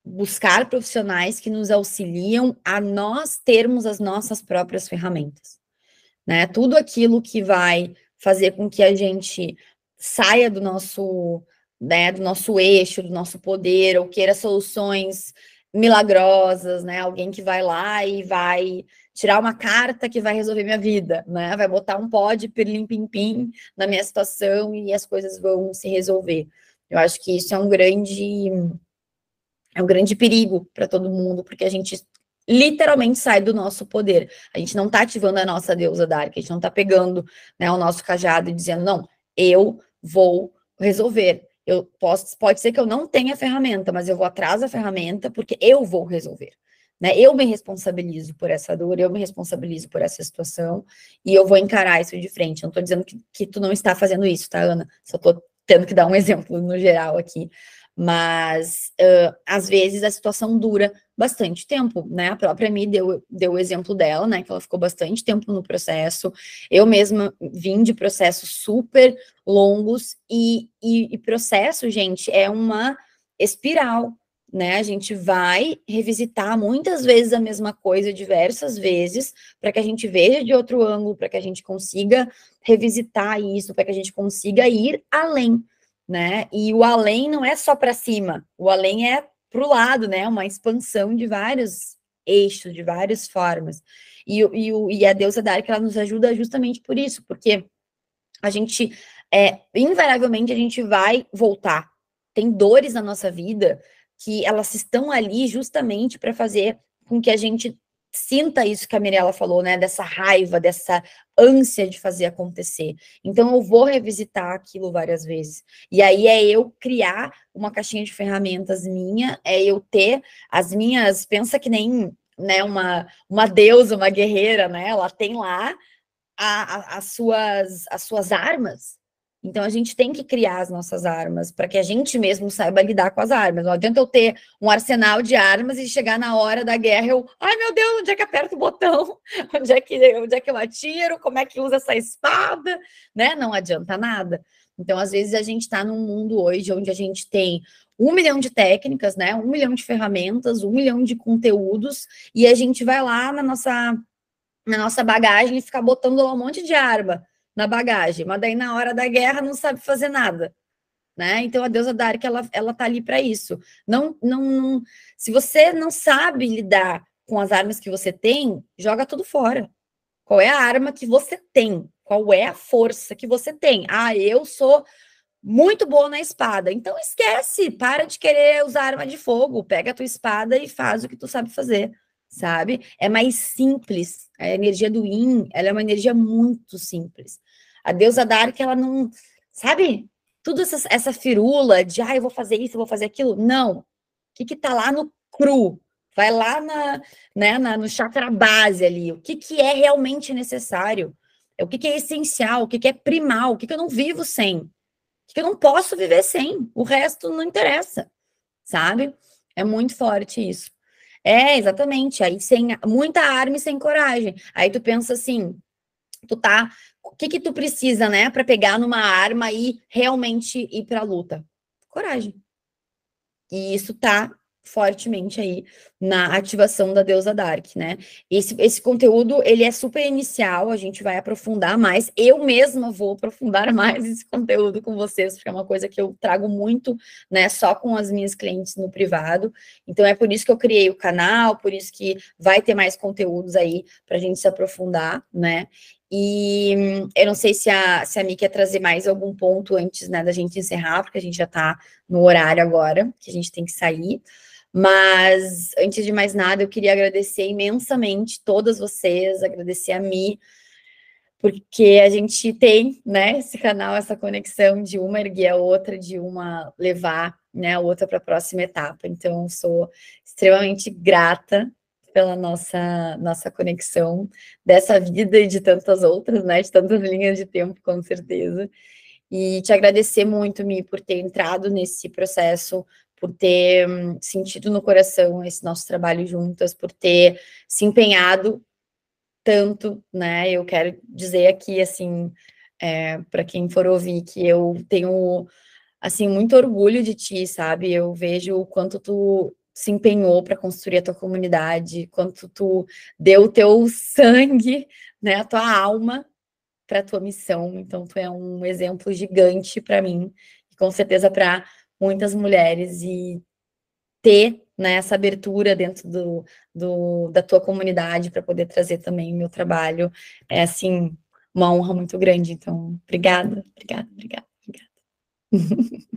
buscar profissionais que nos auxiliam a nós termos as nossas próprias ferramentas, né? Tudo aquilo que vai fazer com que a gente saia do nosso, né, do nosso eixo, do nosso poder, ou queira soluções milagrosas, né? Alguém que vai lá e vai tirar uma carta que vai resolver minha vida, né? Vai botar um pó de pirlim-pim-pim na minha situação e as coisas vão se resolver. Eu acho que isso é um grande é um grande perigo para todo mundo, porque a gente literalmente sai do nosso poder. A gente não está ativando a nossa deusa Dark, a gente não está pegando né, o nosso cajado e dizendo, não, eu vou resolver. Eu posso, pode ser que eu não tenha a ferramenta, mas eu vou atrás da ferramenta porque eu vou resolver. Né? Eu me responsabilizo por essa dor, eu me responsabilizo por essa situação e eu vou encarar isso de frente. Não estou dizendo que, que tu não está fazendo isso, tá, Ana? Só estou tendo que dar um exemplo no geral aqui. Mas uh, às vezes a situação dura bastante tempo, né? A própria Mi deu, deu o exemplo dela, né? Que ela ficou bastante tempo no processo. Eu mesma vim de processos super longos e, e, e processo, gente, é uma espiral, né? A gente vai revisitar muitas vezes a mesma coisa diversas vezes para que a gente veja de outro ângulo, para que a gente consiga revisitar isso, para que a gente consiga ir além, né? E o além não é só para cima, o além é para o lado, né? Uma expansão de vários eixos, de várias formas. E, e, e a deusa Dark, ela nos ajuda justamente por isso, porque a gente é, invariavelmente a gente vai voltar. Tem dores na nossa vida que elas estão ali justamente para fazer com que a gente sinta isso que a Mirella falou, né? Dessa raiva, dessa ânsia de fazer acontecer. Então eu vou revisitar aquilo várias vezes. E aí é eu criar uma caixinha de ferramentas minha, é eu ter as minhas, pensa que nem, né, uma uma deusa, uma guerreira, né? Ela tem lá a, a, as suas as suas armas então a gente tem que criar as nossas armas para que a gente mesmo saiba lidar com as armas. Não adianta eu ter um arsenal de armas e chegar na hora da guerra eu, ai meu Deus, onde é que aperto o botão? Onde é que onde é que eu atiro? Como é que usa essa espada? Né? Não adianta nada. Então às vezes a gente está num mundo hoje onde a gente tem um milhão de técnicas, né? Um milhão de ferramentas, um milhão de conteúdos e a gente vai lá na nossa na nossa bagagem e ficar botando lá um monte de arma na bagagem, mas daí na hora da guerra não sabe fazer nada. Né? Então a deusa Dark ela ela tá ali para isso. Não, não, não, se você não sabe lidar com as armas que você tem, joga tudo fora. Qual é a arma que você tem? Qual é a força que você tem? Ah, eu sou muito boa na espada. Então esquece, para de querer usar arma de fogo, pega a tua espada e faz o que tu sabe fazer, sabe? É mais simples. A energia do Yin, ela é uma energia muito simples. A deusa Dark, ela não, sabe? Tudo essa, essa firula de, ah, eu vou fazer isso, eu vou fazer aquilo. Não. O que que tá lá no cru? Vai lá na, né, na, no chakra base ali. O que que é realmente necessário? É o que que é essencial? O que que é primal? O que que eu não vivo sem? O que, que eu não posso viver sem? O resto não interessa, sabe? É muito forte isso. É, exatamente. Aí sem muita arma e sem coragem. Aí tu pensa assim, tu tá o que que tu precisa, né, para pegar numa arma e realmente ir para a luta? Coragem. E isso tá fortemente aí na ativação da deusa Dark, né? Esse, esse conteúdo, ele é super inicial, a gente vai aprofundar mais. Eu mesma vou aprofundar mais esse conteúdo com vocês, porque é uma coisa que eu trago muito, né, só com as minhas clientes no privado. Então é por isso que eu criei o canal, por isso que vai ter mais conteúdos aí para a gente se aprofundar, né? E eu não sei se a, se a Mi quer trazer mais algum ponto antes né, da gente encerrar, porque a gente já está no horário agora, que a gente tem que sair. Mas, antes de mais nada, eu queria agradecer imensamente todas vocês, agradecer a Mi, porque a gente tem, né, esse canal, essa conexão de uma erguer a outra, de uma levar, né, a outra para a próxima etapa. Então, sou extremamente grata pela nossa, nossa conexão dessa vida e de tantas outras, né? De tantas linhas de tempo, com certeza. E te agradecer muito, Mi, por ter entrado nesse processo, por ter hum, sentido no coração esse nosso trabalho juntas, por ter se empenhado tanto, né? Eu quero dizer aqui, assim, é, para quem for ouvir, que eu tenho, assim, muito orgulho de ti, sabe? Eu vejo o quanto tu se empenhou para construir a tua comunidade, quanto tu deu o teu sangue, né, a tua alma para a tua missão. Então, tu é um exemplo gigante para mim e com certeza para muitas mulheres e ter né, essa abertura dentro do, do da tua comunidade para poder trazer também o meu trabalho é assim uma honra muito grande. Então, obrigada, obrigada, obrigada, obrigada.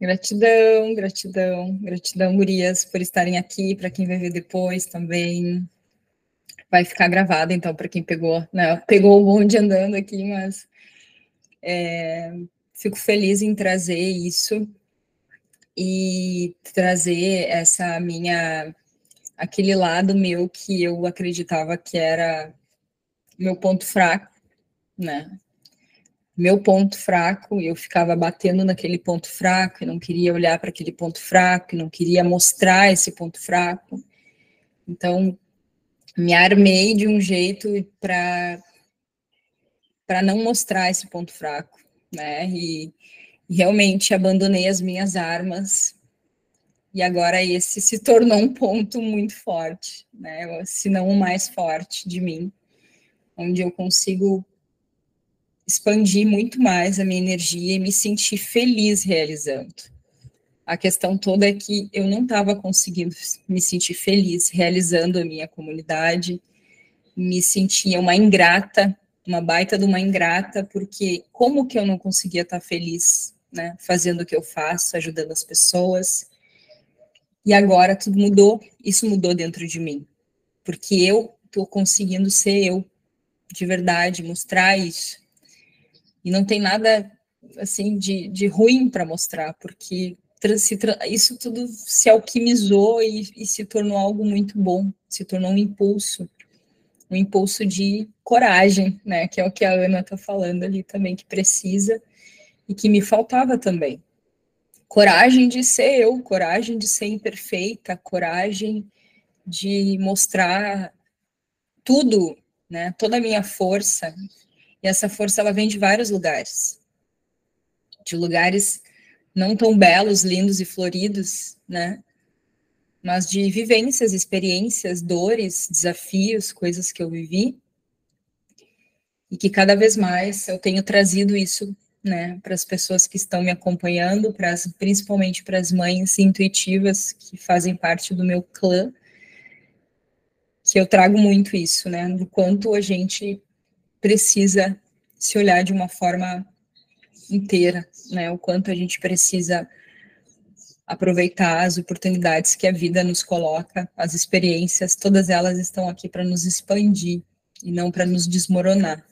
Gratidão, gratidão, gratidão, Murias, por estarem aqui, para quem vai ver depois também. Vai ficar gravado, então, para quem pegou, né? Pegou o bonde andando aqui, mas é, fico feliz em trazer isso e trazer essa minha aquele lado meu que eu acreditava que era meu ponto fraco, né? Meu ponto fraco, eu ficava batendo naquele ponto fraco, e não queria olhar para aquele ponto fraco, não queria mostrar esse ponto fraco. Então, me armei de um jeito para para não mostrar esse ponto fraco, né? E, e realmente abandonei as minhas armas. E agora esse se tornou um ponto muito forte, né? Se não o mais forte de mim, onde eu consigo expandir muito mais a minha energia e me sentir feliz realizando. A questão toda é que eu não estava conseguindo me sentir feliz realizando a minha comunidade, me sentia uma ingrata, uma baita de uma ingrata, porque como que eu não conseguia estar feliz, né, fazendo o que eu faço, ajudando as pessoas, e agora tudo mudou, isso mudou dentro de mim, porque eu estou conseguindo ser eu, de verdade, mostrar isso, e não tem nada, assim, de, de ruim para mostrar, porque isso tudo se alquimizou e, e se tornou algo muito bom, se tornou um impulso, um impulso de coragem, né? Que é o que a Ana está falando ali também, que precisa e que me faltava também. Coragem de ser eu, coragem de ser imperfeita, coragem de mostrar tudo, né? Toda a minha força. E essa força ela vem de vários lugares. De lugares não tão belos, lindos e floridos, né? Mas de vivências, experiências, dores, desafios, coisas que eu vivi. E que cada vez mais eu tenho trazido isso, né, para as pessoas que estão me acompanhando, para as, principalmente para as mães intuitivas que fazem parte do meu clã, que eu trago muito isso, né, do quanto a gente precisa se olhar de uma forma inteira, né? O quanto a gente precisa aproveitar as oportunidades que a vida nos coloca, as experiências, todas elas estão aqui para nos expandir e não para nos desmoronar.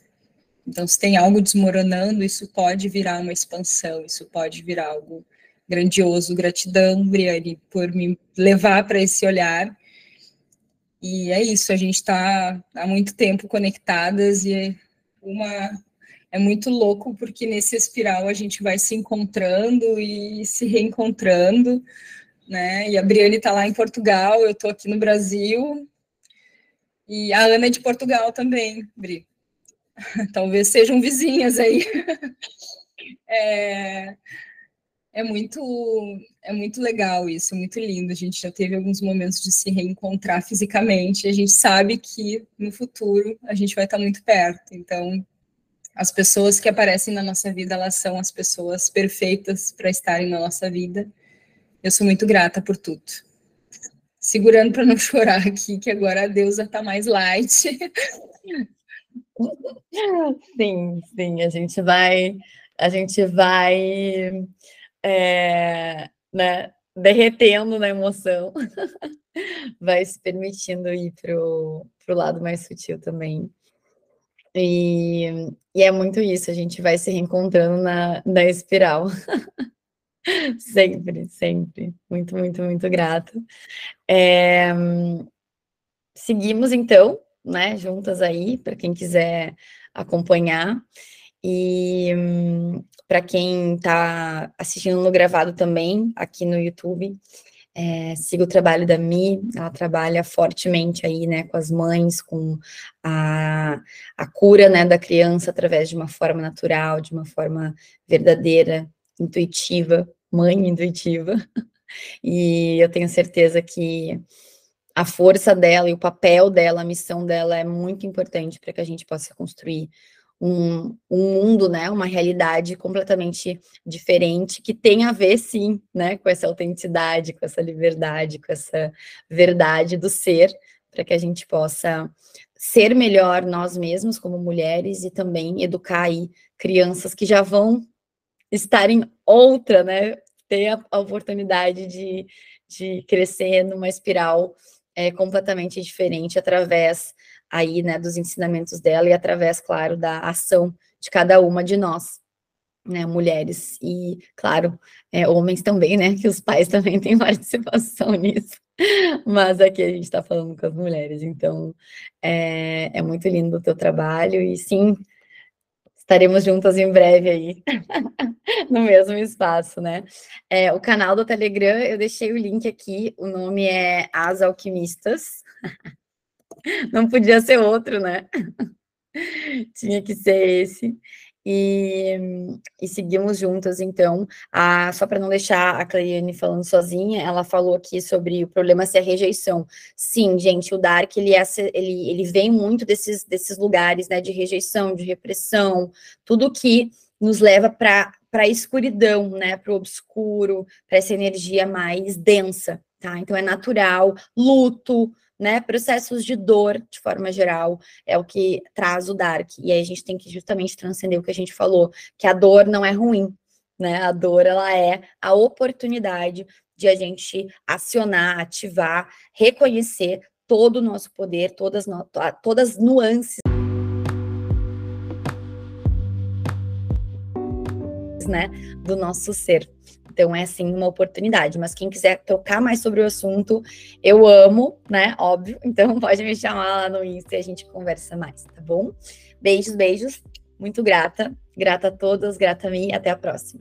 Então, se tem algo desmoronando, isso pode virar uma expansão, isso pode virar algo grandioso. Gratidão, Briane, por me levar para esse olhar. E é isso, a gente está há muito tempo conectadas e uma é muito louco porque nesse espiral a gente vai se encontrando e se reencontrando, né? E a Briane está lá em Portugal, eu estou aqui no Brasil, e a Ana é de Portugal também, Bri. Talvez sejam vizinhas aí. é, é muito é muito legal isso, é muito lindo. A gente já teve alguns momentos de se reencontrar fisicamente. A gente sabe que no futuro a gente vai estar muito perto. Então, as pessoas que aparecem na nossa vida, elas são as pessoas perfeitas para estarem na nossa vida. Eu sou muito grata por tudo. Segurando para não chorar aqui, que agora a deusa está mais light. Sim, sim, a gente vai, a gente vai, é, né, derretendo na emoção, vai se permitindo ir para o lado mais sutil também. E, e é muito isso, a gente vai se reencontrando na, na espiral. sempre, sempre. Muito, muito, muito grato. É, seguimos então, né, juntas aí, para quem quiser acompanhar. E para quem está assistindo no gravado também, aqui no YouTube, é, sigo o trabalho da Mi, ela trabalha fortemente aí, né, com as mães, com a, a cura, né, da criança através de uma forma natural, de uma forma verdadeira, intuitiva, mãe intuitiva, e eu tenho certeza que a força dela e o papel dela, a missão dela é muito importante para que a gente possa construir um, um mundo, né, uma realidade completamente diferente, que tem a ver, sim, né, com essa autenticidade, com essa liberdade, com essa verdade do ser, para que a gente possa ser melhor nós mesmos como mulheres e também educar aí crianças que já vão estar em outra, né, ter a, a oportunidade de, de crescer numa espiral é, completamente diferente através aí, né, dos ensinamentos dela e através, claro, da ação de cada uma de nós, né, mulheres. E, claro, é, homens também, né, que os pais também têm participação nisso, mas aqui a gente está falando com as mulheres, então é, é muito lindo o teu trabalho e sim, estaremos juntas em breve aí, no mesmo espaço, né? É, o canal do Telegram, eu deixei o link aqui, o nome é As Alquimistas, Não podia ser outro, né? Tinha que ser esse. E, e seguimos juntas, então. A, só para não deixar a Clariane falando sozinha, ela falou aqui sobre o problema ser a rejeição. Sim, gente, o Dark, ele, é, ele, ele vem muito desses, desses lugares, né, de rejeição, de repressão, tudo que nos leva para a escuridão, né, para o obscuro, para essa energia mais densa, tá? Então é natural, luto, né? Processos de dor, de forma geral, é o que traz o Dark. E aí a gente tem que justamente transcender o que a gente falou, que a dor não é ruim, né? A dor, ela é a oportunidade de a gente acionar, ativar, reconhecer todo o nosso poder, todas, no, todas as nuances. Né, do nosso ser. Então é assim uma oportunidade. Mas quem quiser tocar mais sobre o assunto, eu amo, né? Óbvio. Então pode me chamar lá no Insta e a gente conversa mais, tá bom? Beijos, beijos. Muito grata. Grata a todos, grata a mim. Até a próxima.